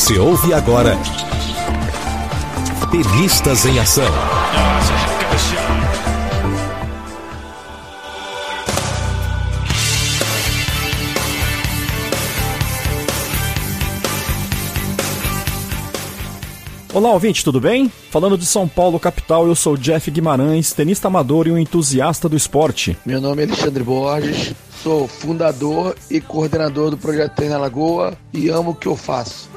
Você ouve agora Tenistas em Ação. Olá, ouvinte, tudo bem? Falando de São Paulo, capital, eu sou Jeff Guimarães, tenista amador e um entusiasta do esporte. Meu nome é Alexandre Borges, sou fundador e coordenador do Projeto Treina Lagoa e amo o que eu faço.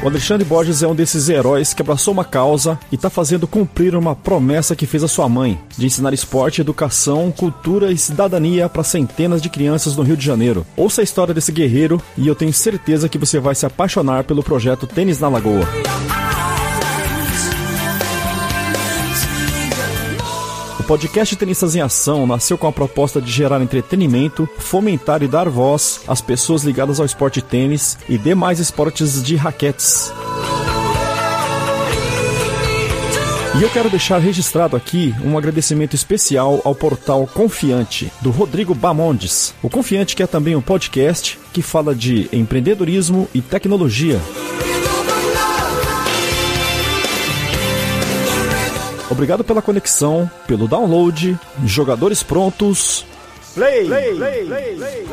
O Alexandre Borges é um desses heróis que abraçou uma causa e está fazendo cumprir uma promessa que fez a sua mãe, de ensinar esporte, educação, cultura e cidadania para centenas de crianças no Rio de Janeiro. Ouça a história desse guerreiro e eu tenho certeza que você vai se apaixonar pelo projeto Tênis na Lagoa. Podcast Tenistas em Ação nasceu com a proposta de gerar entretenimento, fomentar e dar voz às pessoas ligadas ao esporte tênis e demais esportes de raquetes. E eu quero deixar registrado aqui um agradecimento especial ao portal Confiante, do Rodrigo Bamondes. O Confiante que é também um podcast que fala de empreendedorismo e tecnologia. Obrigado pela conexão, pelo download. Jogadores prontos. Play! play, play, play, play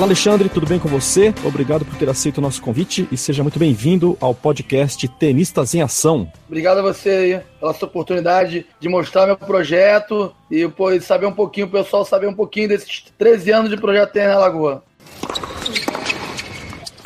Olá, Alexandre, tudo bem com você? Obrigado por ter aceito o nosso convite e seja muito bem-vindo ao podcast Tenistas em Ação. Obrigado a você pela sua oportunidade de mostrar meu projeto e saber um pouquinho, o pessoal saber um pouquinho desses 13 anos de projeto Tênis na Lagoa.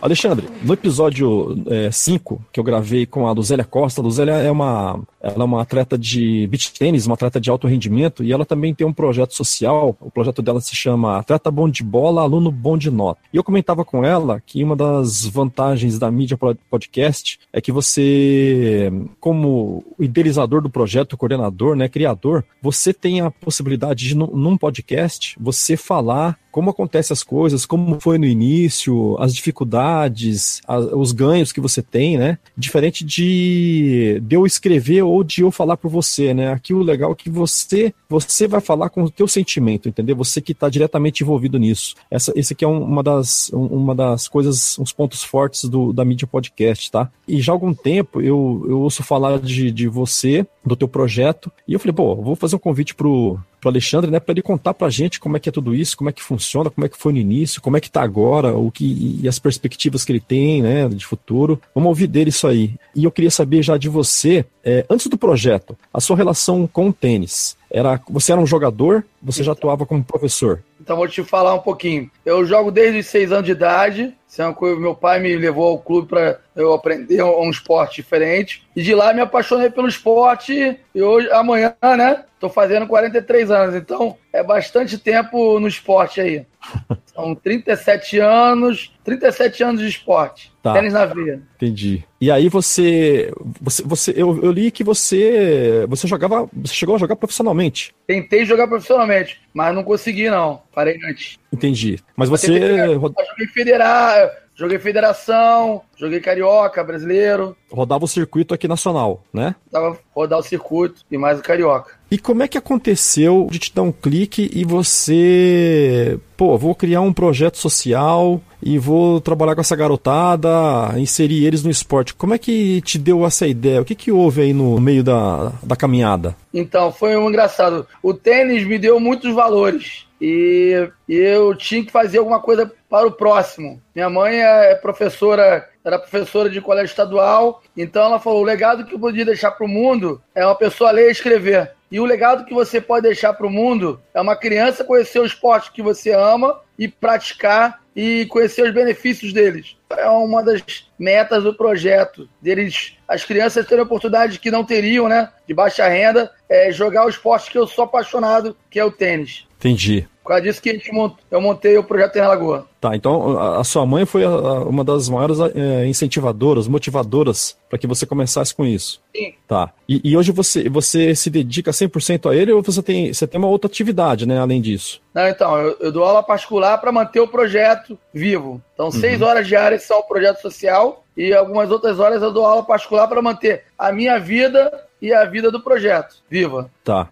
Alexandre, no episódio 5 é, que eu gravei com a Luzélia Costa, a Luzélia é uma, ela é uma atleta de beach tênis, uma atleta de alto rendimento, e ela também tem um projeto social. O projeto dela se chama Atleta Bom de Bola, Aluno Bom de Nota. E eu comentava com ela que uma das vantagens da mídia podcast é que você, como idealizador do projeto, coordenador, né, criador, você tem a possibilidade de, num podcast, você falar como acontecem as coisas, como foi no início, as dificuldades, os ganhos que você tem, né? Diferente de, de eu escrever de eu falar por você, né? Aqui o legal é que você você vai falar com o teu sentimento, entendeu? Você que está diretamente envolvido nisso. Essa, esse aqui é um, uma, das, uma das coisas, uns pontos fortes do, da mídia podcast, tá? E já há algum tempo eu, eu ouço falar de, de você, do teu projeto, e eu falei, pô, vou fazer um convite pro, pro Alexandre, né, para ele contar pra gente como é que é tudo isso, como é que funciona, como é que foi no início, como é que tá agora, o que e as perspectivas que ele tem, né, de futuro. Vamos ouvir dele isso aí. E eu queria saber já de você, é, antes do projeto, a sua relação com o tênis. Era, você era um jogador, você já atuava como professor? Então vou te falar um pouquinho. Eu jogo desde os seis anos de idade. Isso é uma coisa, meu pai me levou ao clube para eu aprender um esporte diferente. E de lá me apaixonei pelo esporte. E hoje, amanhã, né? Tô fazendo 43 anos. Então é bastante tempo no esporte aí. São 37 anos, 37 anos de esporte. Tá. Tênis na veia. Entendi. E aí você, você, você eu, eu, li que você, você jogava, você chegou a jogar profissionalmente. Tentei jogar profissionalmente, mas não consegui não. Parei antes. Entendi. Mas você, eu joguei federal, Joguei federação, joguei carioca, brasileiro. Rodava o circuito aqui nacional, né? Tava rodar o circuito e mais o carioca. E como é que aconteceu de te dar um clique e você, pô, vou criar um projeto social e vou trabalhar com essa garotada, inserir eles no esporte. Como é que te deu essa ideia? O que, que houve aí no meio da, da caminhada? Então, foi um engraçado. O tênis me deu muitos valores e eu tinha que fazer alguma coisa para o próximo. Minha mãe é professora, era professora de colégio estadual, então ela falou: o legado que eu podia deixar para o mundo é uma pessoa ler e escrever. E o legado que você pode deixar para o mundo é uma criança conhecer o esporte que você ama e praticar e conhecer os benefícios deles. É uma das metas do projeto, deles, as crianças terem oportunidade que não teriam, né, de baixa renda, é jogar o esporte que eu sou apaixonado, que é o tênis. Entendi. Por causa disso que a gente mont... eu montei o projeto em Lagoa. Tá, então a, a sua mãe foi a, a, uma das maiores é, incentivadoras, motivadoras para que você começasse com isso. Sim. Tá. E, e, hoje você, você se dedica 100% a ele ou você tem, você tem uma outra atividade, né, além disso? Não, então, eu, eu dou aula particular para manter o projeto vivo. Então, uhum. seis horas diárias são o projeto social e algumas outras horas eu dou aula particular para manter a minha vida e a vida do projeto viva. Tá.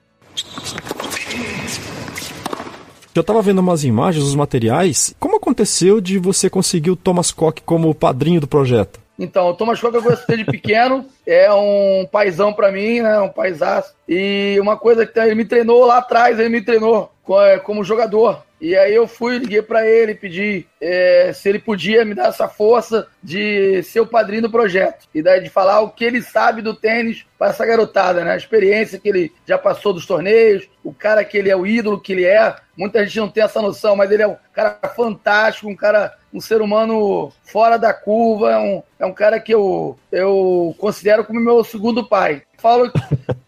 Eu tava vendo umas imagens, os materiais. Como aconteceu de você conseguir o Thomas Koch como padrinho do projeto? Então, o Thomas Koch eu conheço desde pequeno, é um paizão para mim, né, um paisaço. E uma coisa que ele me treinou lá atrás, ele me treinou como jogador. E aí eu fui, liguei para ele, pedi é, se ele podia me dar essa força de ser o padrinho do projeto. E daí de falar o que ele sabe do tênis para essa garotada, né? A experiência que ele já passou dos torneios, o cara que ele é o ídolo que ele é. Muita gente não tem essa noção, mas ele é um cara fantástico, um cara, um ser humano fora da curva, é um, é um cara que eu, eu considero como meu segundo pai. Falo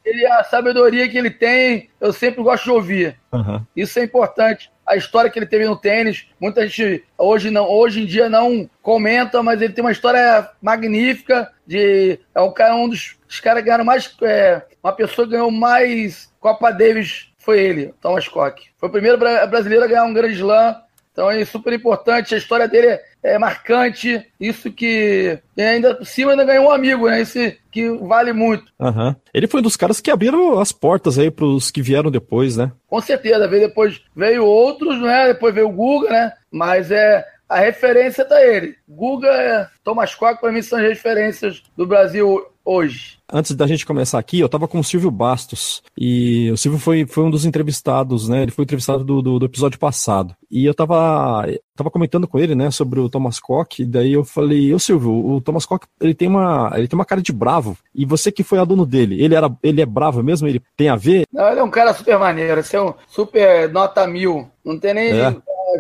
ele, a sabedoria que ele tem, eu sempre gosto de ouvir. Uhum. Isso é importante a história que ele teve no tênis. Muita gente hoje, não, hoje em dia não comenta, mas ele tem uma história magnífica. De, é um, cara, um dos, dos caras que ganharam mais. É, uma pessoa que ganhou mais Copa Davis foi ele, Thomas Koch. Foi o primeiro brasileiro a ganhar um grande slam então é super importante, a história dele é, é marcante, isso que e ainda por cima ainda ganhou um amigo, né? Isso que vale muito. Uhum. Ele foi um dos caras que abriram as portas aí para os que vieram depois, né? Com certeza, veio depois veio outros, né? Depois veio o Guga, né? Mas é a referência tá ele. Guga, é, Thomas Quack, para mim são as referências do Brasil hoje. Antes da gente começar aqui, eu estava com o Silvio Bastos. E o Silvio foi, foi um dos entrevistados, né? Ele foi entrevistado do, do, do episódio passado. E eu estava tava comentando com ele, né, sobre o Thomas Koch. E daí eu falei, ô Silvio, o Thomas Koch, ele tem uma, ele tem uma cara de bravo. E você que foi aluno dele, ele, era, ele é bravo mesmo? Ele tem a ver? Não, ele é um cara super maneiro. Esse é um super nota mil. Não tem nem é.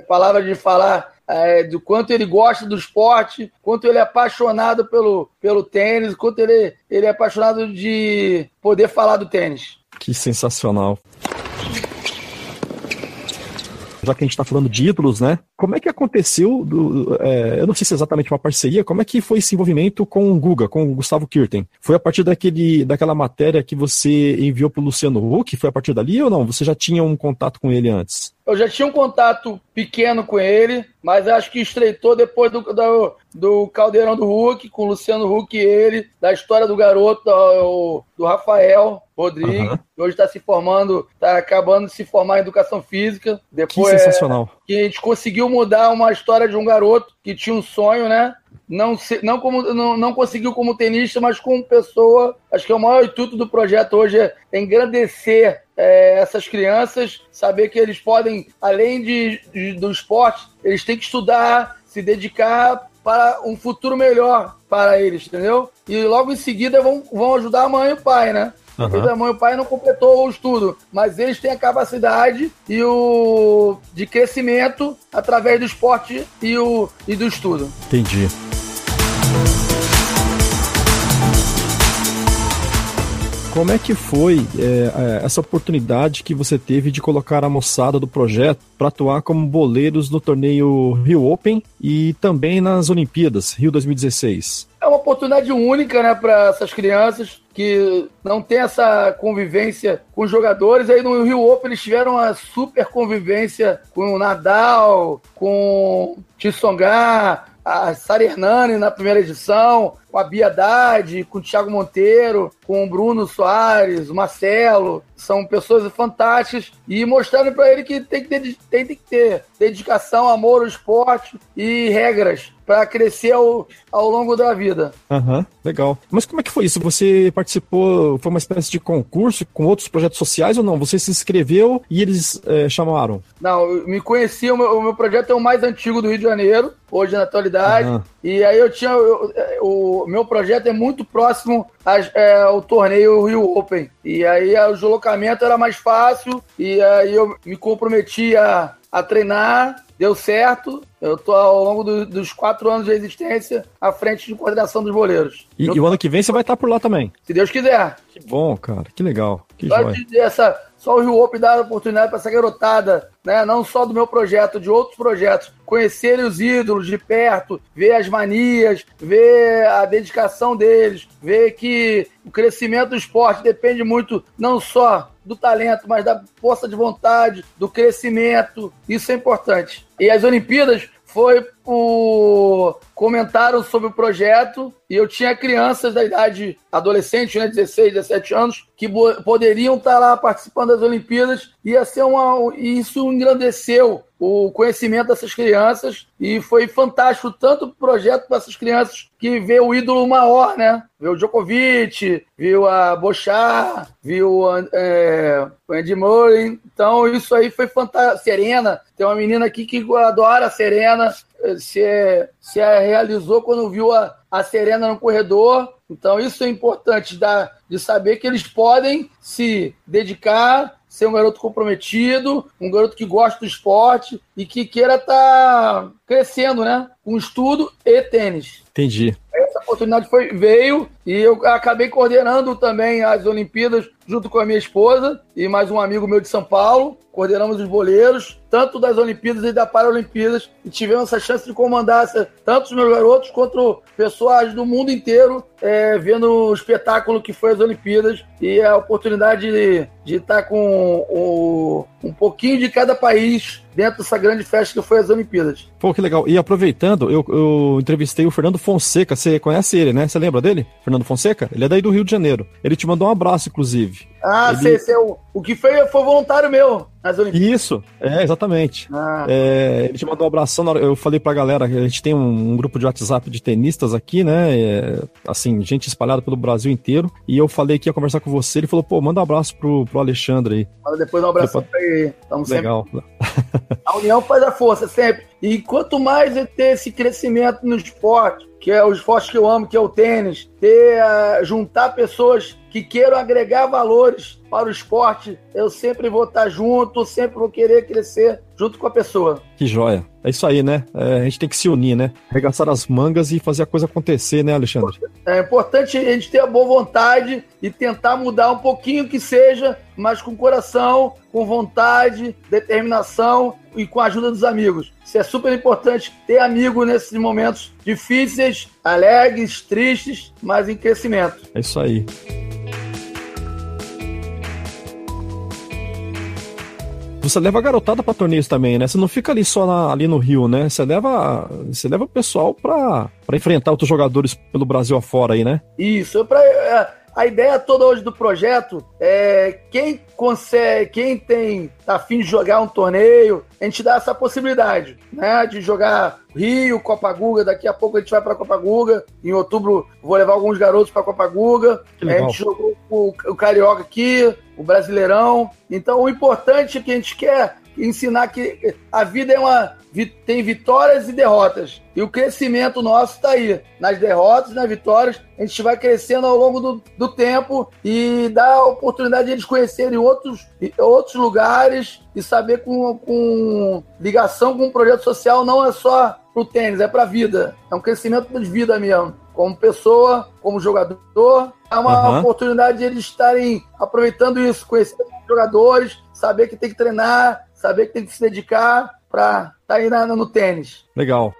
palavra de falar é, do quanto ele gosta do esporte, quanto ele é apaixonado pelo, pelo tênis, quanto ele, ele é apaixonado de poder falar do tênis. Que sensacional já que a gente está falando de ídolos, né? Como é que aconteceu, do, é, eu não sei se é exatamente uma parceria, como é que foi esse envolvimento com o Guga, com o Gustavo Kirten? Foi a partir daquele, daquela matéria que você enviou para o Luciano Huck? Foi a partir dali ou não? Você já tinha um contato com ele antes? Eu já tinha um contato pequeno com ele, mas acho que estreitou depois do, do, do Caldeirão do Huck, com o Luciano Huck e ele, da história do garoto, do, do Rafael Rodrigues, uhum. hoje está se formando, está acabando de se formar em educação física. Depois, que sensacional. É, que a gente conseguiu mudar uma história de um garoto que tinha um sonho, né? Não, se, não, como, não, não conseguiu como tenista, mas como pessoa. Acho que é o maior intuito do projeto hoje é engrandecer é, essas crianças, saber que eles podem, além de, de, do esporte, eles têm que estudar, se dedicar para um futuro melhor para eles, entendeu? E logo em seguida vão, vão ajudar a mãe e o pai, né? Uhum. A mãe e o pai não completou o estudo, mas eles têm a capacidade e o de crescimento através do esporte e, o, e do estudo. Entendi. Como é que foi é, é, essa oportunidade que você teve de colocar a moçada do projeto para atuar como boleiros no torneio Rio Open e também nas Olimpíadas Rio 2016? É uma oportunidade única né, para essas crianças que não tem essa convivência com os jogadores. Aí no Rio Open eles tiveram uma super convivência com o Nadal, com o Tissongá, a Sara Hernani na primeira edição, com a Bia Haddad, com o Thiago Monteiro, com o Bruno Soares, o Marcelo. São pessoas fantásticas e mostrando para ele que tem que, ter, tem, tem que ter dedicação, amor ao esporte e regras para crescer ao, ao longo da vida. Aham, legal. Mas como é que foi isso? Você participou, foi uma espécie de concurso com outros projetos sociais ou não? Você se inscreveu e eles é, chamaram? Não, eu me conheci, o meu, o meu, projeto é o mais antigo do Rio de Janeiro, hoje na atualidade. Uhum. E aí eu tinha, eu, o meu projeto é muito próximo é, ao torneio Rio Open. E aí o deslocamento era mais fácil e aí eu me comprometi a a treinar, deu certo. Eu tô ao longo do, dos quatro anos de existência à frente de coordenação dos boleiros. E, e o ano que vem você vai estar por lá também. Se Deus quiser. Que bom, cara. Que legal. Que Só, de, essa, só o Rio Open dar a oportunidade para essa garotada, né? Não só do meu projeto, de outros projetos, conhecerem os ídolos de perto, ver as manias, ver a dedicação deles, ver que o crescimento do esporte depende muito não só do talento, mas da força de vontade, do crescimento. Isso é importante. E as Olimpíadas foi o comentaram sobre o projeto e eu tinha crianças da idade adolescente, né, 16, 17 anos, que poderiam estar lá participando das Olimpíadas. Ia ser uma isso engrandeceu o conhecimento dessas crianças e foi fantástico tanto o projeto para essas crianças que vê o ídolo maior, né? Viu o Djokovic, viu a Bochar, viu é, o Andy Murray. Então isso aí foi fantástico. Serena, tem uma menina aqui que adora a Serena, se, se realizou quando viu a, a Serena no corredor. Então isso é importante da, de saber que eles podem se dedicar ser um garoto comprometido, um garoto que gosta do esporte e que queira estar tá crescendo, né? Com estudo e tênis. Entendi. Essa oportunidade foi, veio e eu acabei coordenando também as Olimpíadas junto com a minha esposa e mais um amigo meu de São Paulo. Coordenamos os boleiros, tanto das Olimpíadas e da Paralimpíadas, e tivemos essa chance de comandar tanto os meus garotos quanto pessoas do mundo inteiro é, vendo o espetáculo que foi as Olimpíadas e a oportunidade de, de estar com o, um pouquinho de cada país dentro dessa grande festa que foi as Olimpíadas. Pô, que legal. E aproveitando, eu, eu entrevistei o Fernando Fonseca, você conhece ele, né? Você lembra dele? Fernando Fonseca? Ele é daí do Rio de Janeiro. Ele te mandou um abraço, inclusive. Ah, ele... sei. O, o que foi, foi voluntário meu nas Olimpíadas. Isso, é, exatamente. Ah. É, ele te mandou um abração. Eu falei pra galera, a gente tem um, um grupo de WhatsApp de tenistas aqui, né? É, assim, gente espalhada pelo Brasil inteiro. E eu falei que ia conversar com você. Ele falou, pô, manda um abraço pro, pro Alexandre aí. Manda depois um abraço pra ele. Tamo Legal. Sempre... A união faz a força, sempre. E quanto mais eu ter esse crescimento no esporte, que é o esporte que eu amo, que é o tênis, ter, uh, juntar pessoas que queiram agregar valores para o esporte, eu sempre vou estar junto, sempre vou querer crescer junto com a pessoa. Que joia. É isso aí, né? É, a gente tem que se unir, né? Arregaçar as mangas e fazer a coisa acontecer, né, Alexandre? É importante a gente ter a boa vontade e tentar mudar um pouquinho que seja, mas com coração, com vontade, determinação e com a ajuda dos amigos. Isso é super importante ter amigo nesses momentos difíceis, alegres, tristes, mas em crescimento. É isso aí. Você leva a garotada para torneios também, né? Você não fica ali só na, ali no Rio, né? Você leva, você leva o pessoal para enfrentar outros jogadores pelo Brasil afora aí, né? Isso, para a ideia toda hoje do projeto é quem consegue, quem tem tá afim de jogar um torneio, a gente dá essa possibilidade, né? De jogar Rio, Copa Guga, daqui a pouco a gente vai para Copa Guga. Em outubro vou levar alguns garotos para Copa Guga. A gente jogou o, o Carioca aqui, o Brasileirão. Então o importante é que a gente quer ensinar que a vida é uma tem vitórias e derrotas. E o crescimento nosso está aí. Nas derrotas e nas vitórias, a gente vai crescendo ao longo do, do tempo e dá a oportunidade de eles conhecerem outros, outros lugares e saber com, com ligação com um projeto social não é só para o tênis, é para a vida. É um crescimento de vida mesmo. Como pessoa, como jogador, é uma uhum. oportunidade de eles estarem aproveitando isso, conhecer jogadores, saber que tem que treinar, saber que tem que se dedicar para estar tá aí na, no tênis. Legal.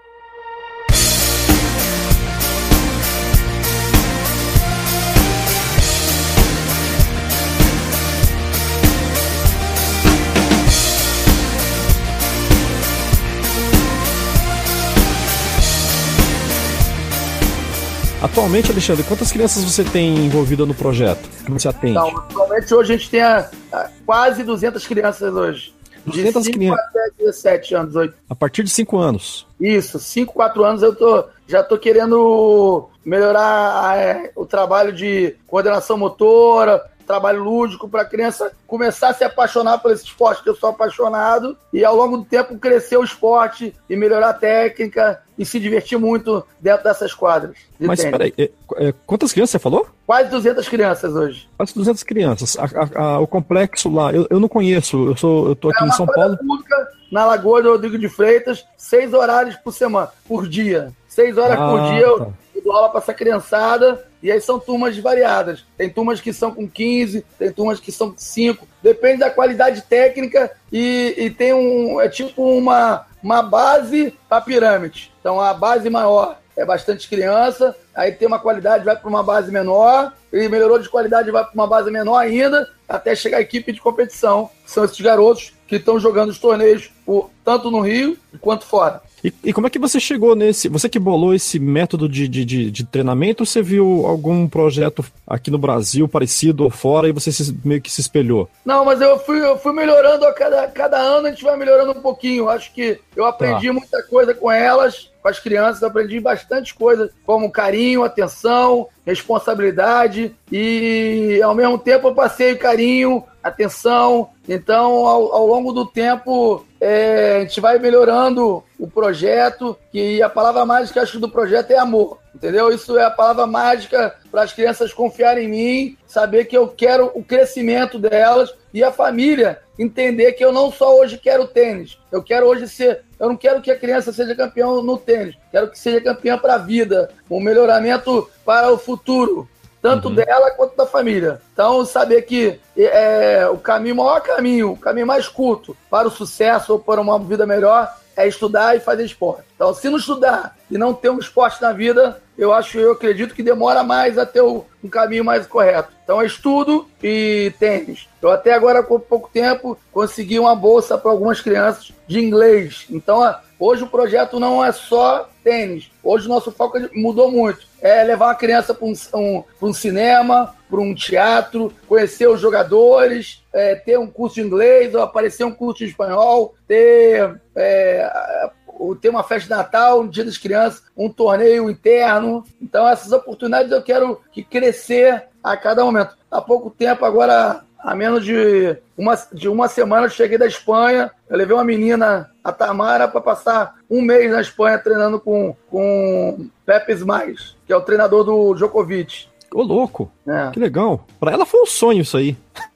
Atualmente, Alexandre, quantas crianças você tem envolvida no projeto? Você atende? Então, atualmente, hoje a gente tem a, a, quase 200 crianças hoje. 200 de 5 crianças. até 17 anos, 8. A partir de 5 anos. Isso, 5, 4 anos eu tô, já tô querendo melhorar é, o trabalho de coordenação motora, trabalho lúdico para a criança começar a se apaixonar por esse esporte que eu sou apaixonado e ao longo do tempo crescer o esporte e melhorar a técnica e se divertir muito dentro dessas quadras. De Mas peraí, é, é, quantas crianças você falou? Quase 200 crianças hoje. Quase 200 crianças. A, a, a, o complexo lá, eu, eu não conheço, eu sou eu tô aqui é em São Paulo. Pública, na Lagoa do Rodrigo de Freitas, seis horários por semana, por dia. Seis horas ah, por dia eu, tá. eu dou aula para essa criançada. E aí são turmas variadas. Tem turmas que são com 15, tem turmas que são com 5. Depende da qualidade técnica e, e tem um. É tipo uma, uma base para pirâmide. Então a base maior é bastante criança, aí tem uma qualidade, vai para uma base menor, e melhorou de qualidade, vai para uma base menor ainda, até chegar a equipe de competição, são esses garotos que estão jogando os torneios por, tanto no Rio quanto fora. E, e, como é que você chegou nesse. Você que bolou esse método de, de, de, de treinamento ou você viu algum projeto aqui no Brasil parecido ou fora e você se, meio que se espelhou? Não, mas eu fui, eu fui melhorando a cada, cada ano, a gente vai melhorando um pouquinho. Acho que eu aprendi tá. muita coisa com elas, com as crianças, aprendi bastante coisa, como carinho, atenção, responsabilidade e ao mesmo tempo eu passei carinho, atenção. Então, ao, ao longo do tempo, é, a gente vai melhorando o projeto, que a palavra mágica acho do projeto é amor, entendeu? Isso é a palavra mágica para as crianças confiarem em mim, saber que eu quero o crescimento delas e a família entender que eu não só hoje quero tênis, eu quero hoje ser, eu não quero que a criança seja campeão no tênis, quero que seja campeã para a vida, um melhoramento para o futuro, tanto uhum. dela quanto da família. Então, saber que é, o caminho, o maior caminho, o caminho mais curto para o sucesso ou para uma vida melhor é estudar e fazer esporte. Então, se não estudar e não ter um esporte na vida, eu acho, eu acredito que demora mais a ter um caminho mais correto. Então, é estudo e tênis. Eu até agora, com pouco tempo, consegui uma bolsa para algumas crianças de inglês. Então, hoje o projeto não é só tênis. Hoje o nosso foco mudou muito. É levar uma criança para um, um, um cinema, para um teatro, conhecer os jogadores, é, ter um curso de inglês, ou aparecer um curso de espanhol, ter, é, ter uma festa de Natal, um dia das crianças, um torneio interno. Então, essas oportunidades eu quero que crescer a cada momento. Há pouco tempo, agora há menos de uma, de uma semana eu cheguei da Espanha. Eu levei uma menina, a Tamara, para passar um mês na Espanha treinando com, com Pepe Mais, que é o treinador do Djokovic. Ô, louco! É. Que legal. Para ela foi um sonho isso aí.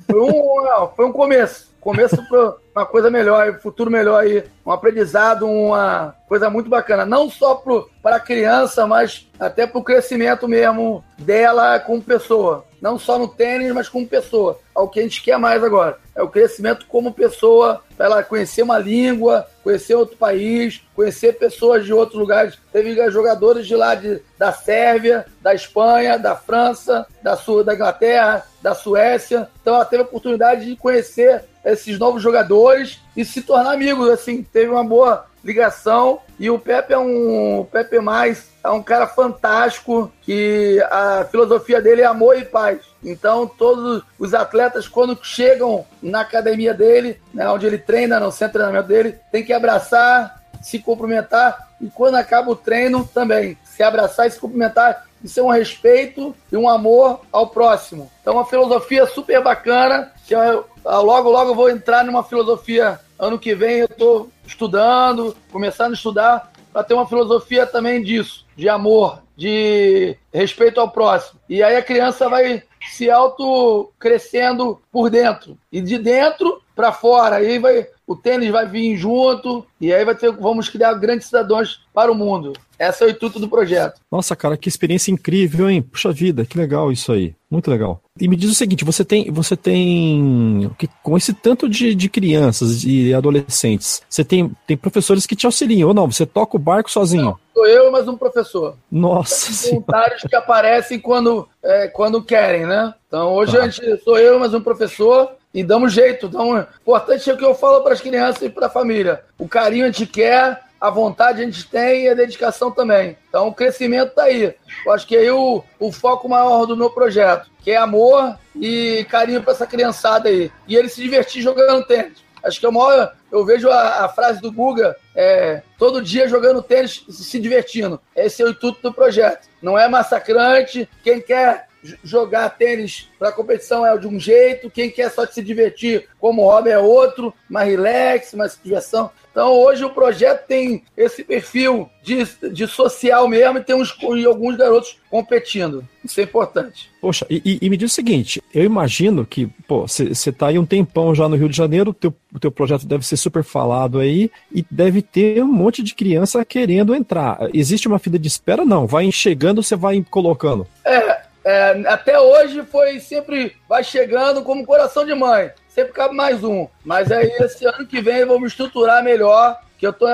Foi um, foi um começo. Começo para uma coisa melhor, um futuro melhor aí. Um aprendizado, uma coisa muito bacana. Não só para a criança, mas até para o crescimento mesmo dela como pessoa não só no tênis, mas como pessoa. É o que a gente quer mais agora. É o crescimento como pessoa, para ela conhecer uma língua, conhecer outro país, conhecer pessoas de outros lugares. Teve jogadores de lá de, da Sérvia, da Espanha, da França, da, Sul, da Inglaterra, da Suécia. Então ela teve a oportunidade de conhecer esses novos jogadores e se tornar amigos. Assim, teve uma boa ligação. E o Pepe é um Pepe mais é um cara fantástico que a filosofia dele é amor e paz. Então todos os atletas quando chegam na academia dele, né, onde ele treina no centro de treinamento dele, tem que abraçar, se cumprimentar e quando acaba o treino também se abraçar e se cumprimentar. Isso é um respeito e um amor ao próximo. Então, uma filosofia super bacana. Que eu, logo, logo eu vou entrar numa filosofia Ano que vem eu estou estudando, começando a estudar, para ter uma filosofia também disso, de amor, de respeito ao próximo. E aí a criança vai se auto crescendo por dentro. E de dentro para fora. Aí vai, o tênis vai vir junto e aí vai ter, vamos criar grandes cidadãos para o mundo. Essa é o intuito do projeto. Nossa, cara, que experiência incrível, hein? Puxa vida, que legal isso aí. Muito legal. E me diz o seguinte, você tem, você tem, com esse tanto de, de crianças e adolescentes, você tem, tem professores que te auxiliam ou não? Você toca o barco sozinho? Não, sou eu mais um professor. Nossa Voluntários que aparecem quando, é, quando querem, né? Então hoje a gente, sou eu mais um professor e damos jeito. Então, o importante é o que eu falo para as crianças e para a família. O carinho a gente quer, a vontade a gente tem e a dedicação também. Então, o crescimento está aí. Eu acho que aí o, o foco maior do meu projeto, que é amor e carinho para essa criançada aí. E ele se divertir jogando tênis. Acho que é o maior. Eu vejo a, a frase do Guga, é, todo dia jogando tênis, se divertindo. Esse é o intuito do projeto. Não é massacrante. Quem quer jogar tênis para competição é de um jeito, quem quer só se divertir como hobby é outro, mais relax, mais diversão. Então hoje o projeto tem esse perfil de, de social mesmo e tem uns, e alguns garotos competindo. Isso é importante. Poxa, e, e me diz o seguinte: eu imagino que, pô, você está aí um tempão já no Rio de Janeiro, o teu, o teu projeto deve ser super falado aí e deve ter um monte de criança querendo entrar. Existe uma fila de espera? Não, vai chegando, você vai colocando. É, é, até hoje foi sempre vai chegando como coração de mãe. Sempre cabe mais um. Mas aí esse ano que vem vamos estruturar melhor que eu estou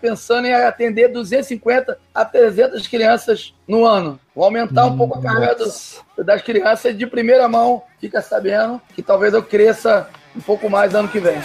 pensando em atender 250 a 300 crianças no ano. Vou aumentar um pouco a carga do, das crianças de primeira mão, fica sabendo que talvez eu cresça um pouco mais ano que vem.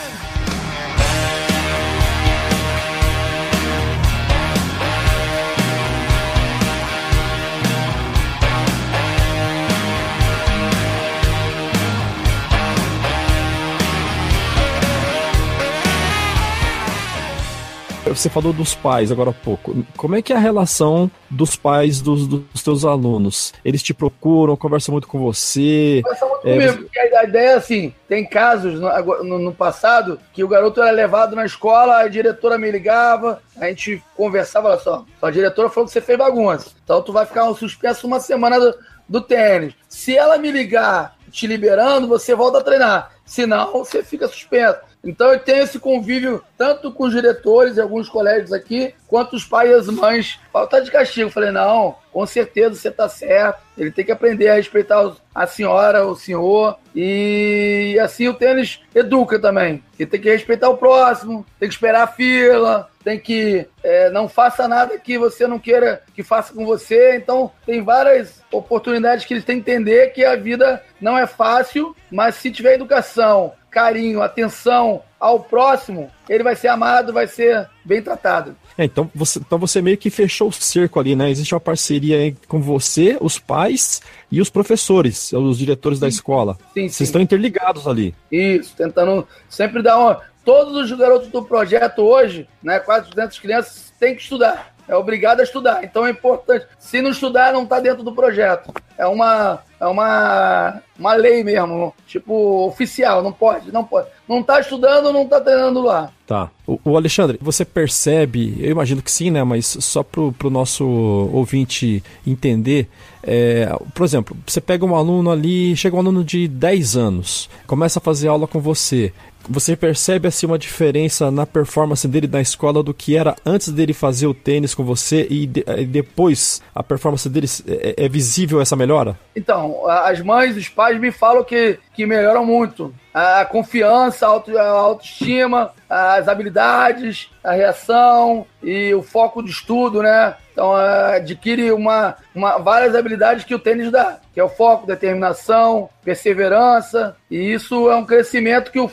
Você falou dos pais agora há pouco. Como é que é a relação dos pais dos, dos teus alunos? Eles te procuram, conversam muito com você? Conversam muito é, comigo, porque a ideia é assim, tem casos no, no, no, passado que o garoto era levado na escola, a diretora me ligava, a gente conversava, olha só, a diretora falou que você fez bagunça, então tu vai ficar um suspenso uma semana do, do tênis. Se ela me ligar te liberando, você volta a treinar. Se não, você fica suspenso. Então eu tenho esse convívio tanto com os diretores e alguns colégios aqui, quanto os pais e as mães. Falta de castigo. falei, não, com certeza você está certo. Ele tem que aprender a respeitar a senhora, o senhor. E assim o tênis educa também. Ele tem que respeitar o próximo, tem que esperar a fila, tem que é, não faça nada que você não queira que faça com você. Então tem várias oportunidades que eles têm que entender que a vida não é fácil, mas se tiver educação, carinho, atenção ao próximo, ele vai ser amado, vai ser bem tratado. É, então você, então você meio que fechou o cerco ali, né? Existe uma parceria com você, os pais e os professores, os diretores sim. da escola. Sim, Vocês sim. estão interligados ali. Isso, tentando sempre dar uma. Todos os garotos do projeto hoje, né, quase 200 crianças, têm que estudar é obrigado a estudar. Então é importante. Se não estudar, não está dentro do projeto. É uma, é uma, uma lei mesmo, tipo oficial. Não pode, não pode. Não está estudando, não está treinando lá. Tá. O, o, Alexandre, você percebe, eu imagino que sim, né? Mas só para o nosso ouvinte entender, é, por exemplo, você pega um aluno ali, chega um aluno de 10 anos, começa a fazer aula com você você percebe assim uma diferença na performance dele na escola do que era antes dele fazer o tênis com você e, de, e depois a performance dele é, é, visível essa melhora? Então, as mães, os pais me falam que, que melhoram muito. A confiança, a, auto, a autoestima, as habilidades, a reação e o foco de estudo, né? Então, é, adquire uma, uma, várias habilidades que o tênis dá, que é o foco, determinação, perseverança, e isso é um crescimento que o,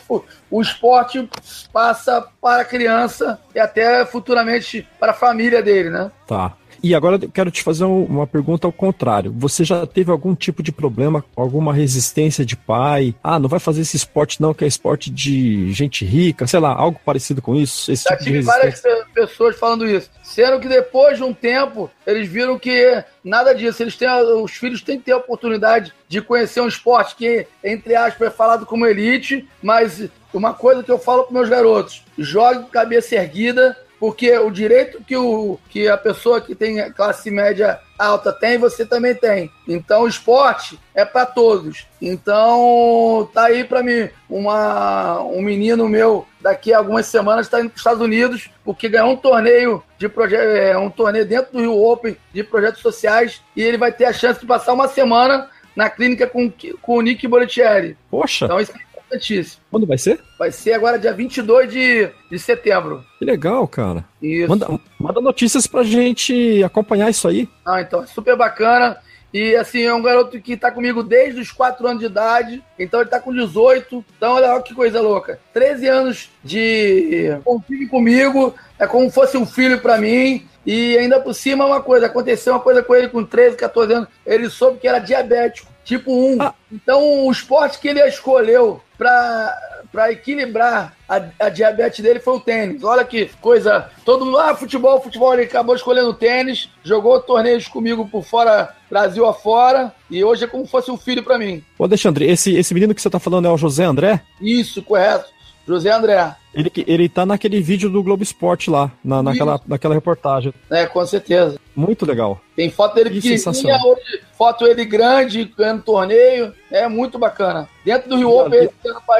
o esporte passa para a criança e até futuramente para a família dele, né? Tá. E agora eu quero te fazer uma pergunta ao contrário. Você já teve algum tipo de problema, alguma resistência de pai? Ah, não vai fazer esse esporte não, que é esporte de gente rica, sei lá, algo parecido com isso? Esse já tipo tive várias pessoas falando isso. Sendo que depois de um tempo, eles viram que nada disso. Eles têm, os filhos têm que ter a oportunidade de conhecer um esporte que, entre aspas, é falado como elite, mas uma coisa que eu falo para meus garotos: jogue com cabeça erguida, porque o direito que, o, que a pessoa que tem classe média alta tem, você também tem. Então, o esporte é para todos. Então, tá aí para mim uma, um menino meu daqui a algumas semanas está indo para os Estados Unidos porque ganhou um torneio de projeto, é, um torneio dentro do Rio Open de projetos sociais e ele vai ter a chance de passar uma semana na clínica com, com o Nick Boletieri. Poxa! Então, isso é importantíssimo. Quando vai ser? Vai ser agora dia 22 de, de setembro. Que legal, cara. Isso. Manda, manda notícias pra gente acompanhar isso aí. Ah, então, é super bacana. E assim, é um garoto que tá comigo desde os 4 anos de idade. Então ele tá com 18. Então, olha que coisa louca. 13 anos de convive comigo. É como se fosse um filho para mim. E ainda por cima, uma coisa, aconteceu uma coisa com ele com 13, 14 anos. Ele soube que era diabético, tipo 1. Ah. Então, o esporte que ele escolheu para equilibrar a, a, diabetes dele foi o tênis. Olha que coisa. Todo mundo, ah, futebol, futebol. Ele acabou escolhendo tênis, jogou torneios comigo por fora, Brasil afora, e hoje é como se fosse um filho para mim. Ô, Alexandre, esse, esse menino que você tá falando é o José André? Isso, correto. José André. Ele, ele tá naquele vídeo do Globo Esporte lá, na, naquela, naquela reportagem. É, com certeza. Muito legal. Tem foto dele pequenininha, hoje foto ele grande, ganhando torneio. É muito bacana. Dentro do Rio Open,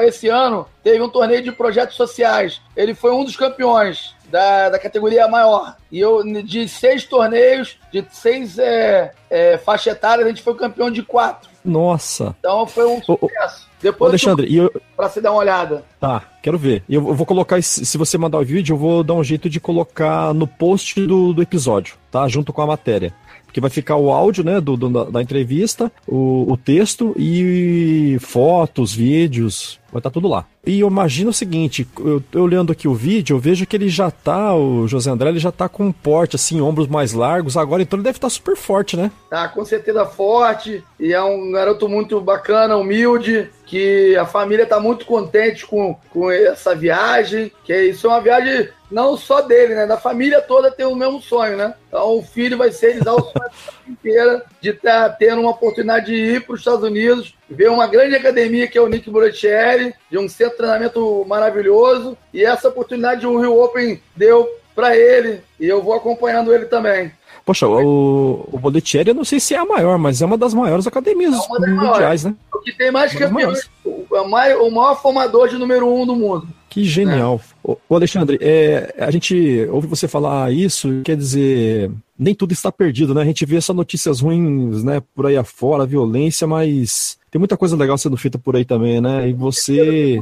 esse ano, teve um torneio de projetos sociais. Ele foi um dos campeões da, da categoria maior. E eu, de seis torneios, de seis é, é, faixa etária, a gente foi campeão de quatro. Nossa. Então foi um sucesso. Depois, Ô, Alexandre, tu... eu... pra você dar uma olhada. Tá, quero ver. Eu vou colocar, se você mandar o vídeo, eu vou dar um jeito de colocar no post do, do episódio, tá? Junto com a matéria porque vai ficar o áudio, né, do, do da, entrevista, o, o, texto e fotos, vídeos, vai estar tá tudo lá. E eu imagino o seguinte, eu, eu olhando aqui o vídeo, eu vejo que ele já tá, o José André, ele já tá com um porte, assim, ombros mais largos, agora então ele deve estar tá super forte, né? Tá, com certeza forte, e é um garoto muito bacana, humilde, que a família tá muito contente com, com essa viagem, que isso é uma viagem não só dele, né? Da família toda tem o mesmo sonho, né? Então o filho vai ser realizar o sonho inteira de tá tendo uma oportunidade de ir para os Estados Unidos, ver uma grande academia que é o Nick Buratieri, de um centro de treinamento maravilhoso, e essa oportunidade o Rio Open deu para ele, e eu vou acompanhando ele também. Poxa, o, o Boletieri, eu não sei se é a maior, mas é uma das maiores academias é mundiais, né? O que tem mais que o, o maior formador de número um do mundo. Que genial. É. Ô, Alexandre, é, a gente ouve você falar isso, quer dizer, nem tudo está perdido, né? A gente vê só notícias ruins, né, por aí afora, violência, mas tem muita coisa legal sendo feita por aí também, né? E você.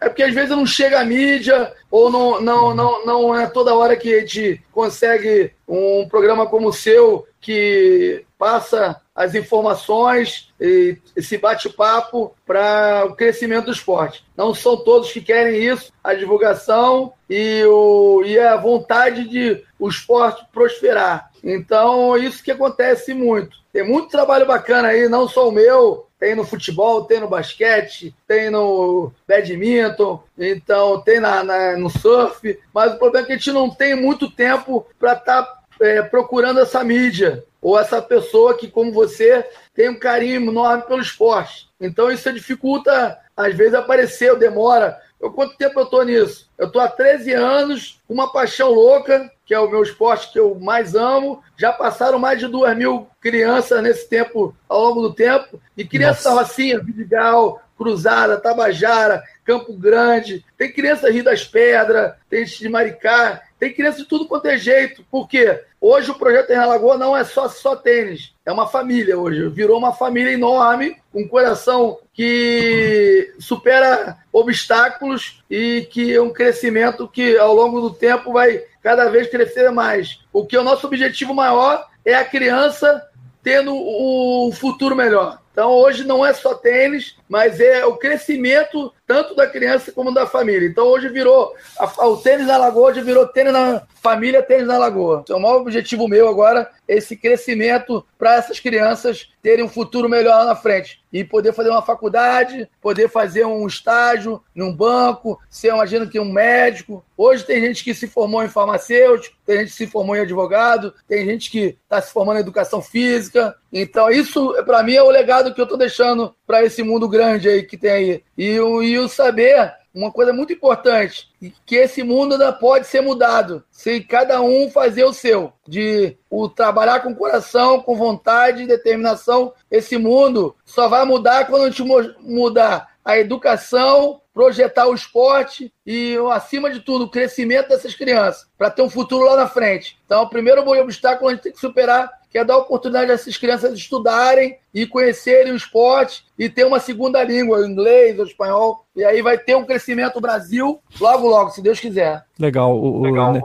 É porque às vezes não chega a mídia, ou não, não, não, não é toda hora que a gente consegue um programa como o seu, que passa as informações e esse bate-papo para o crescimento do esporte. Não são todos que querem isso, a divulgação e, o, e a vontade de o esporte prosperar. Então, isso que acontece muito. Tem muito trabalho bacana aí, não só o meu, tem no futebol, tem no basquete, tem no badminton, então tem na, na no surf, mas o problema é que a gente não tem muito tempo para estar tá, é, procurando essa mídia ou essa pessoa que, como você, tem um carinho enorme pelo esporte. Então isso dificulta, às vezes, aparecer, demora. Eu, quanto tempo eu estou nisso? Eu estou há 13 anos, uma paixão louca, que é o meu esporte que eu mais amo. Já passaram mais de duas mil crianças nesse tempo, ao longo do tempo. E crianças da Rocinha, Vidigal, Cruzada, Tabajara, Campo Grande. Tem criança Rio das Pedras, tem de Maricá. Tem criança de tudo quanto é jeito. Por quê? Hoje o projeto em Alagoa não é só, só tênis, é uma família hoje. Virou uma família enorme, um coração que supera obstáculos e que é um crescimento que ao longo do tempo vai cada vez crescer mais. O que é o nosso objetivo maior é a criança tendo o futuro melhor. Então hoje não é só tênis, mas é o crescimento tanto da criança como da família. Então hoje virou a, o tênis na lagoa, hoje virou tênis na família, tênis na lagoa. Então, o maior objetivo meu agora é esse crescimento para essas crianças terem um futuro melhor lá na frente e poder fazer uma faculdade, poder fazer um estágio num banco, ser, imagino que um médico. Hoje tem gente que se formou em farmacêutico, tem gente que se formou em advogado, tem gente que está se formando em educação física. Então, isso, para mim, é o legado que eu estou deixando para esse mundo grande aí que tem aí. E, e o saber uma coisa muito importante, que esse mundo ainda pode ser mudado, se cada um fazer o seu, de o trabalhar com coração, com vontade, determinação. Esse mundo só vai mudar quando a gente mudar a educação, projetar o esporte e, acima de tudo, o crescimento dessas crianças, para ter um futuro lá na frente. Então, o primeiro obstáculo a gente tem que superar que é dar oportunidade a essas crianças estudarem e conhecerem o esporte e ter uma segunda língua, o inglês, o espanhol. E aí vai ter um crescimento no Brasil logo, logo, se Deus quiser. Legal. O, Legal. Né?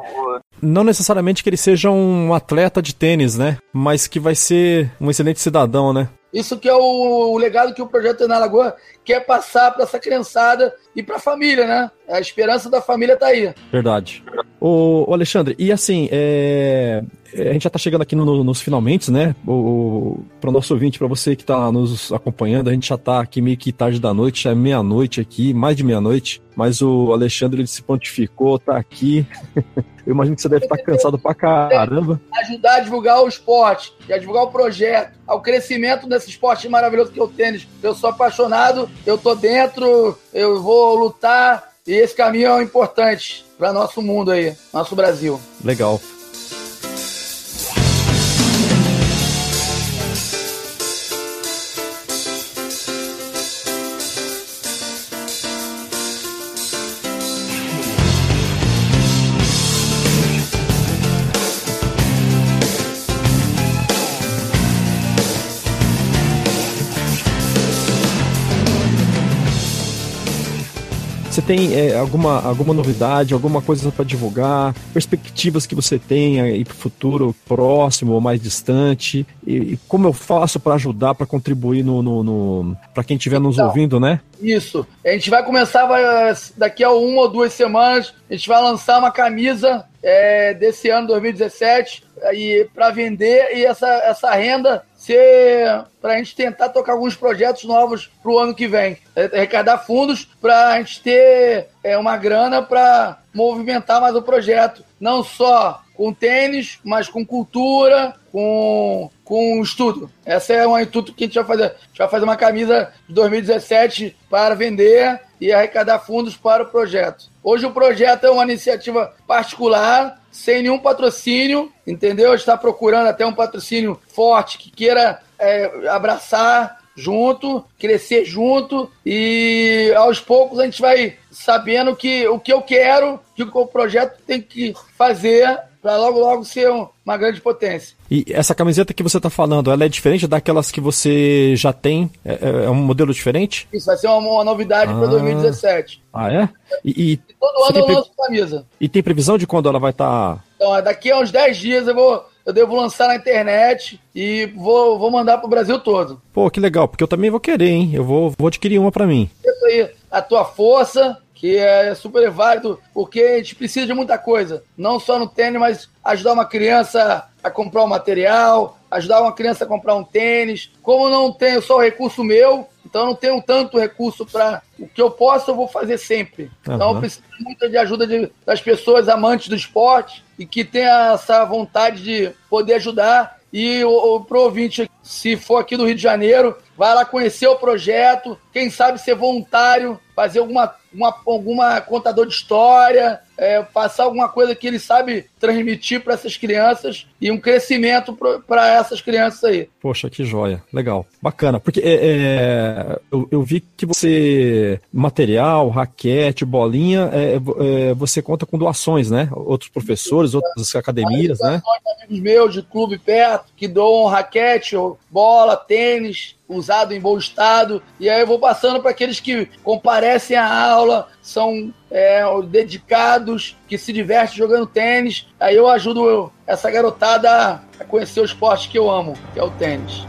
Não necessariamente que ele seja um atleta de tênis, né? Mas que vai ser um excelente cidadão, né? Isso que é o, o legado que o Projeto na Lagoa quer passar para essa criançada e para a família, né? A esperança da família tá aí. Verdade. O, o Alexandre, e assim, é, é, a gente já está chegando aqui no, nos finalmente, né? Para o nosso ouvinte, para você que está nos acompanhando, a gente já está aqui meio que tarde da noite, já é meia-noite aqui, mais de meia-noite, mas o Alexandre ele se pontificou, está aqui. Eu imagino que você deve estar tá cansado pra caramba. Ajudar a divulgar o esporte, a divulgar o projeto, ao crescimento desse esporte maravilhoso que é o tênis. Eu sou apaixonado, eu tô dentro, eu vou lutar e esse caminho é importante para nosso mundo aí, nosso Brasil. Legal. Tem é, alguma, alguma novidade, alguma coisa para divulgar, perspectivas que você tem aí para o futuro próximo ou mais distante? E, e como eu faço para ajudar, para contribuir no, no, no para quem estiver nos então, ouvindo, né? Isso. A gente vai começar vai, daqui a uma ou duas semanas. A gente vai lançar uma camisa é, desse ano 2017 e para vender e essa, essa renda ser para a gente tentar tocar alguns projetos novos para o ano que vem, é, arrecadar fundos para a gente ter é, uma grana para movimentar mais o projeto, não só com tênis, mas com cultura, com, com estudo. Essa é um intuito que a gente vai fazer. A gente vai fazer uma camisa de 2017 para vender e arrecadar fundos para o projeto. Hoje o projeto é uma iniciativa particular, sem nenhum patrocínio, entendeu? Está procurando até um patrocínio forte que queira é, abraçar junto, crescer junto e aos poucos a gente vai sabendo que o que eu quero, que o projeto tem que fazer para logo logo ser uma grande potência. E essa camiseta que você está falando, ela é diferente daquelas que você já tem? É, é, é um modelo diferente? Isso vai ser uma, uma novidade ah. para 2017. Ah, é? E, e todo ano eu pre... lanço camisa. E tem previsão de quando ela vai estar? Tá... Então, daqui a uns 10 dias eu vou eu devo lançar na internet e vou, vou mandar pro Brasil todo. Pô, que legal, porque eu também vou querer, hein? Eu vou, vou adquirir uma para mim. Isso aí, a tua força, que é super válido, porque a gente precisa de muita coisa. Não só no tênis, mas ajudar uma criança a comprar um material, ajudar uma criança a comprar um tênis. Como não tenho só o recurso meu, então não tenho tanto recurso para o que eu posso, eu vou fazer sempre. Uhum. Então eu preciso muito de ajuda de, das pessoas amantes do esporte e que tenham essa vontade de poder ajudar. E o, o pro ouvinte, se for aqui do Rio de Janeiro, vai lá conhecer o projeto, quem sabe ser voluntário, fazer alguma, uma, alguma contador de história, é, passar alguma coisa que ele sabe transmitir para essas crianças e um crescimento para essas crianças aí. Poxa, que joia. Legal. Bacana. Porque é, é, eu, eu, vi que você, material, raquete, bolinha, é, é, você conta com doações, né? Outros professores, outras academias, né? amigos meus de clube perto que doam raquete, bola, tênis, usado em bom estado. E aí eu vou passando para aqueles que comparecem à aula, são é, dedicados, que se divertem jogando tênis. Aí eu ajudo essa garotada a conhecer o esporte que eu amo, que é o tênis.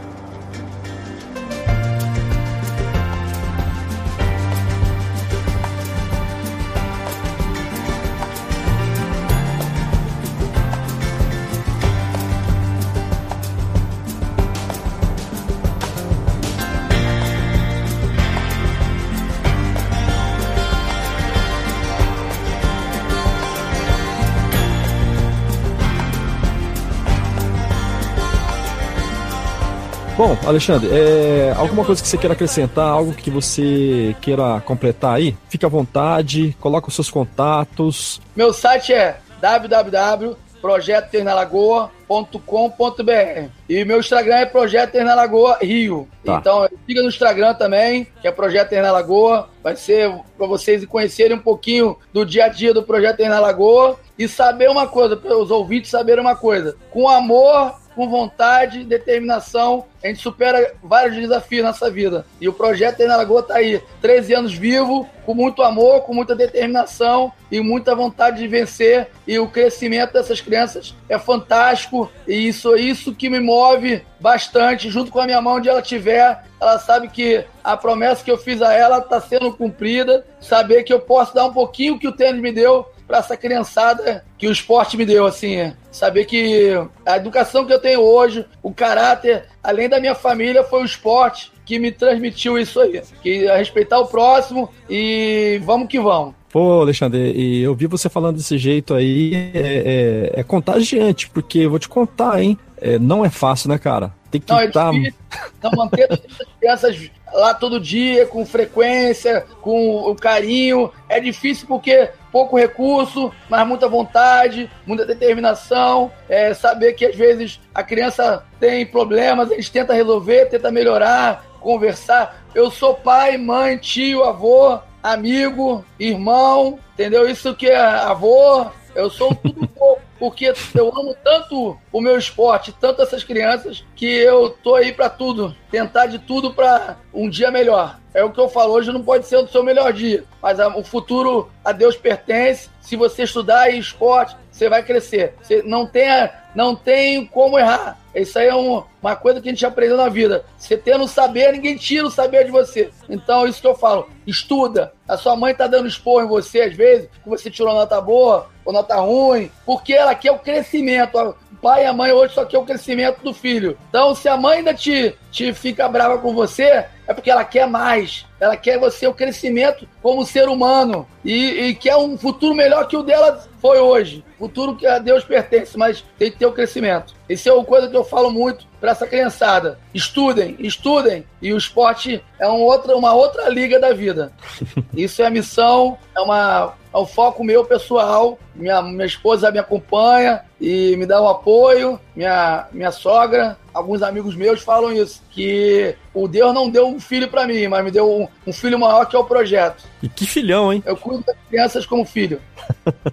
Bom, Alexandre, é, alguma coisa que você queira acrescentar, algo que você queira completar aí? Fique à vontade, coloque os seus contatos. Meu site é www.projetoternalagoa.com.br e meu Instagram é Projeto Ternalagoa Rio. Tá. Então, siga no Instagram também, que é Projeto Ternalagoa. Vai ser para vocês conhecerem um pouquinho do dia a dia do Projeto Ternalagoa e saber uma coisa, para os ouvintes saberem uma coisa. Com amor com vontade, determinação, a gente supera vários desafios nessa vida. E o projeto na Lagoa tá aí, 13 anos vivo, com muito amor, com muita determinação e muita vontade de vencer. E o crescimento dessas crianças é fantástico. E isso é isso que me move bastante, junto com a minha mão onde ela estiver. Ela sabe que a promessa que eu fiz a ela está sendo cumprida. Saber que eu posso dar um pouquinho que o tênis me deu para essa criançada que o esporte me deu, assim, é. Saber que a educação que eu tenho hoje, o caráter, além da minha família, foi o esporte que me transmitiu isso aí, que é respeitar o próximo e vamos que vamos. Pô, Alexandre, e eu vi você falando desse jeito aí, é, é, é contagiante, porque eu vou te contar, hein? É, não é fácil, né, cara? Tem que estar. Não, é tá... não manter as crianças lá todo dia, com frequência, com o carinho. É difícil porque pouco recurso, mas muita vontade, muita determinação. É, saber que às vezes a criança tem problemas, a gente tenta resolver, tenta melhorar, conversar. Eu sou pai, mãe, tio, avô, amigo, irmão, entendeu? Isso que é avô, eu sou tudo pouco, porque eu amo tanto o meu esporte, tanto essas crianças, que eu tô aí para tudo, tentar de tudo para um dia melhor. É o que eu falo, hoje não pode ser o seu melhor dia, mas o futuro a Deus pertence. Se você estudar em esporte, você vai crescer. Você não tem, não tem como errar. Isso aí é um, uma coisa que a gente aprendeu na vida. Você tendo saber, ninguém tira o saber de você. Então, isso que eu falo. Estuda. A sua mãe tá dando expor em você, às vezes, que você tirou nota boa ou nota ruim, porque ela quer o crescimento. O pai e a mãe hoje só quer o crescimento do filho. Então, se a mãe ainda te, te fica brava com você, é porque ela quer mais. Ela quer você o crescimento como ser humano e, e quer um futuro melhor que o dela foi hoje. Futuro que a Deus pertence, mas tem que ter o crescimento. Isso é uma coisa que eu falo muito para essa criançada. Estudem, estudem. E o esporte é um uma outra liga da vida. Isso é a missão, é, uma, é um foco meu pessoal. Minha, minha esposa me acompanha e me dá o apoio. Minha, minha sogra, alguns amigos meus falam isso, que o Deus não deu um filho para mim, mas me deu um, um, filho maior que é o projeto. E que filhão, hein? Eu cuido das crianças como filho.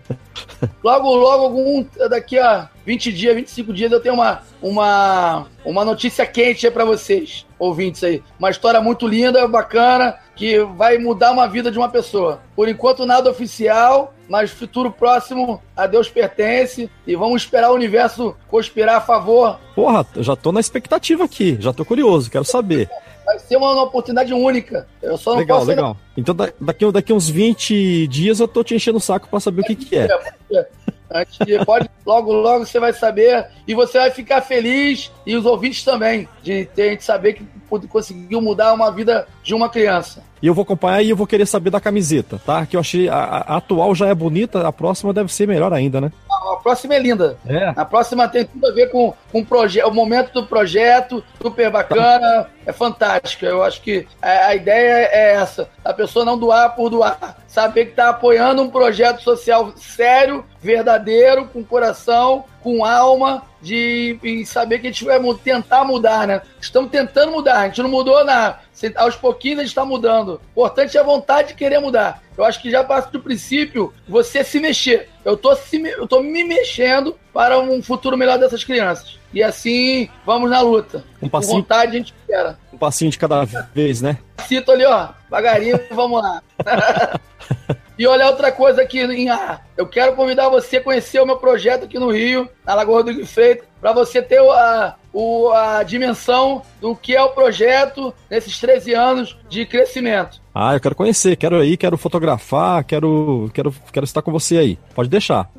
logo, logo, algum, daqui a 20 dias, 25 dias, eu tenho uma, uma, uma notícia quente aí pra vocês, ouvintes aí. Uma história muito linda, bacana, que vai mudar uma vida de uma pessoa. Por enquanto, nada oficial, mas futuro próximo a Deus pertence e vamos esperar o universo conspirar a favor. Porra, eu já tô na expectativa aqui, já tô curioso, quero saber. Vai ser uma, uma oportunidade única. Eu só não legal, posso legal. Então daqui, daqui uns 20 dias eu tô te enchendo o saco para saber o que que é. Gente, pode, logo, logo você vai saber e você vai ficar feliz e os ouvintes também de ter de saber que conseguiu mudar uma vida de uma criança. E eu vou acompanhar e eu vou querer saber da camiseta, tá? Que eu achei a, a atual já é bonita, a próxima deve ser melhor ainda, né? A, próxima é linda. É. A próxima tem tudo a ver com, com o, o momento do projeto, super bacana, é fantástica. Eu acho que a, a ideia é essa: a pessoa não doar por doar, saber que está apoiando um projeto social sério, verdadeiro, com coração, com alma, de saber que a gente vai tentar mudar, né? Estamos tentando mudar, a gente não mudou na. Aos pouquinhos a gente está mudando. O importante é a vontade de querer mudar. Eu acho que já passa do princípio você se mexer. Eu tô, se, eu tô me mexendo para um futuro melhor dessas crianças. E assim, vamos na luta. Um passinho, Com vontade a gente espera. Um passinho de cada vez, né? Cito ali, ó. Devagarinho, vamos lá. E olha outra coisa aqui em ar. Eu quero convidar você a conhecer o meu projeto aqui no Rio, na Lagoa do Freitas, para você ter a, o, a dimensão do que é o projeto nesses 13 anos de crescimento. Ah, eu quero conhecer, quero ir, quero fotografar, quero, quero, quero estar com você aí. Pode deixar.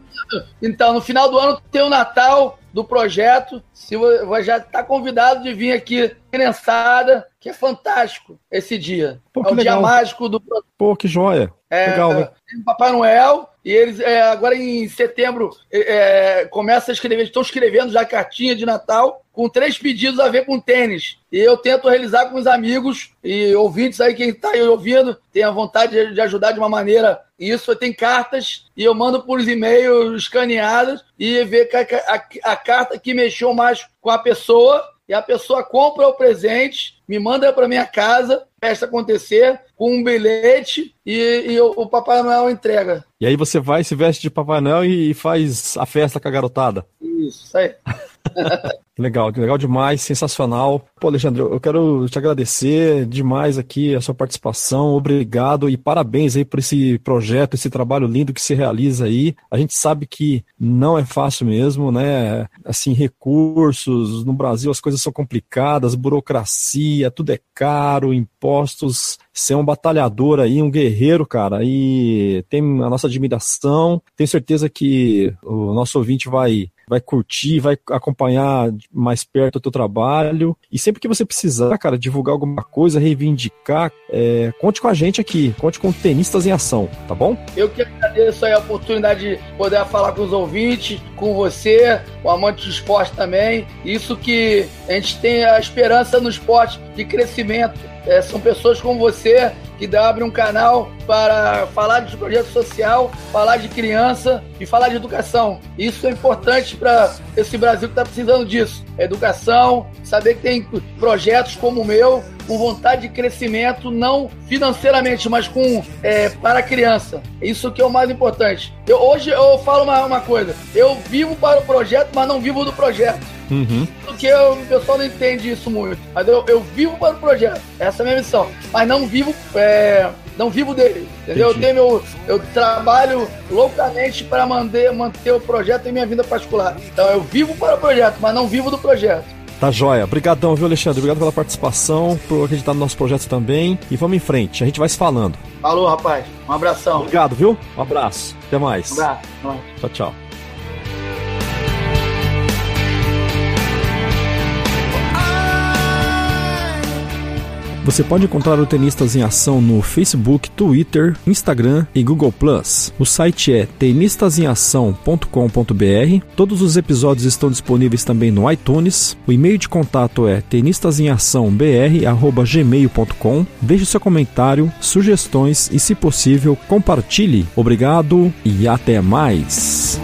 Então, no final do ano tem o Natal do projeto. Se você já está convidado de vir aqui, criançada, que é fantástico esse dia. Pô, é o legal. dia mágico do Pô, que joia. É, legal, né? Papai Noel, e eles é, agora em setembro é, começam a escrever, estão escrevendo já cartinha de Natal com três pedidos a ver com tênis. E eu tento realizar com os amigos e ouvintes aí, quem está aí ouvindo, tem a vontade de ajudar de uma maneira. Isso tem cartas e eu mando por e-mails escaneados e ver a, a, a carta que mexeu mais com a pessoa e a pessoa compra o presente, me manda para minha casa, festa acontecer, com um bilhete e, e o, o, Papai Noel entrega. E aí você vai, se veste de Papai Noel e faz a festa com a garotada. Isso, isso aí. legal, legal demais, sensacional. Pô, Alexandre, eu quero te agradecer demais aqui a sua participação, obrigado e parabéns aí por esse projeto, esse trabalho lindo que se realiza aí. A gente sabe que não é fácil mesmo, né? Assim, recursos, no Brasil as coisas são complicadas, burocracia, tudo é caro, impostos ser um batalhador aí, um guerreiro, cara, e tem a nossa admiração. Tenho certeza que o nosso ouvinte vai vai curtir, vai acompanhar mais perto o teu trabalho. E sempre que você precisar, cara, divulgar alguma coisa, reivindicar, é, conte com a gente aqui, conte com tenistas em ação, tá bom? Eu que agradeço aí a oportunidade de poder falar com os ouvintes, com você, o amante do esporte também. Isso que a gente tem a esperança no esporte de crescimento. É, são pessoas como você que abrem um canal para falar de projeto social, falar de criança e falar de educação. Isso é importante para esse Brasil que está precisando disso. Educação, saber que tem projetos como o meu, com vontade de crescimento, não financeiramente, mas com é, para a criança. Isso que é o mais importante. Eu, hoje eu falo uma, uma coisa: eu vivo para o projeto, mas não vivo do projeto. Uhum. Porque eu, o pessoal não entende isso muito. Mas eu, eu vivo para o projeto. Essa é a minha missão. Mas não vivo, é, não vivo dele. Entendeu? Eu, tenho meu, eu trabalho loucamente para manter, manter o projeto em minha vida particular. Então eu vivo para o projeto, mas não vivo do projeto. Tá joia. Obrigadão, viu, Alexandre? Obrigado pela participação, por acreditar no nosso projeto também. E vamos em frente, a gente vai se falando. Falou, rapaz. Um abração. Obrigado, viu? Um abraço. Até mais. Um abraço. Tchau, tchau. Você pode encontrar o Tenistas em Ação no Facebook, Twitter, Instagram e Google+. O site é tenistasemação.com.br. Todos os episódios estão disponíveis também no iTunes. O e-mail de contato é tenistasemaçãobr@gmail.com. Deixe seu comentário, sugestões e, se possível, compartilhe. Obrigado e até mais.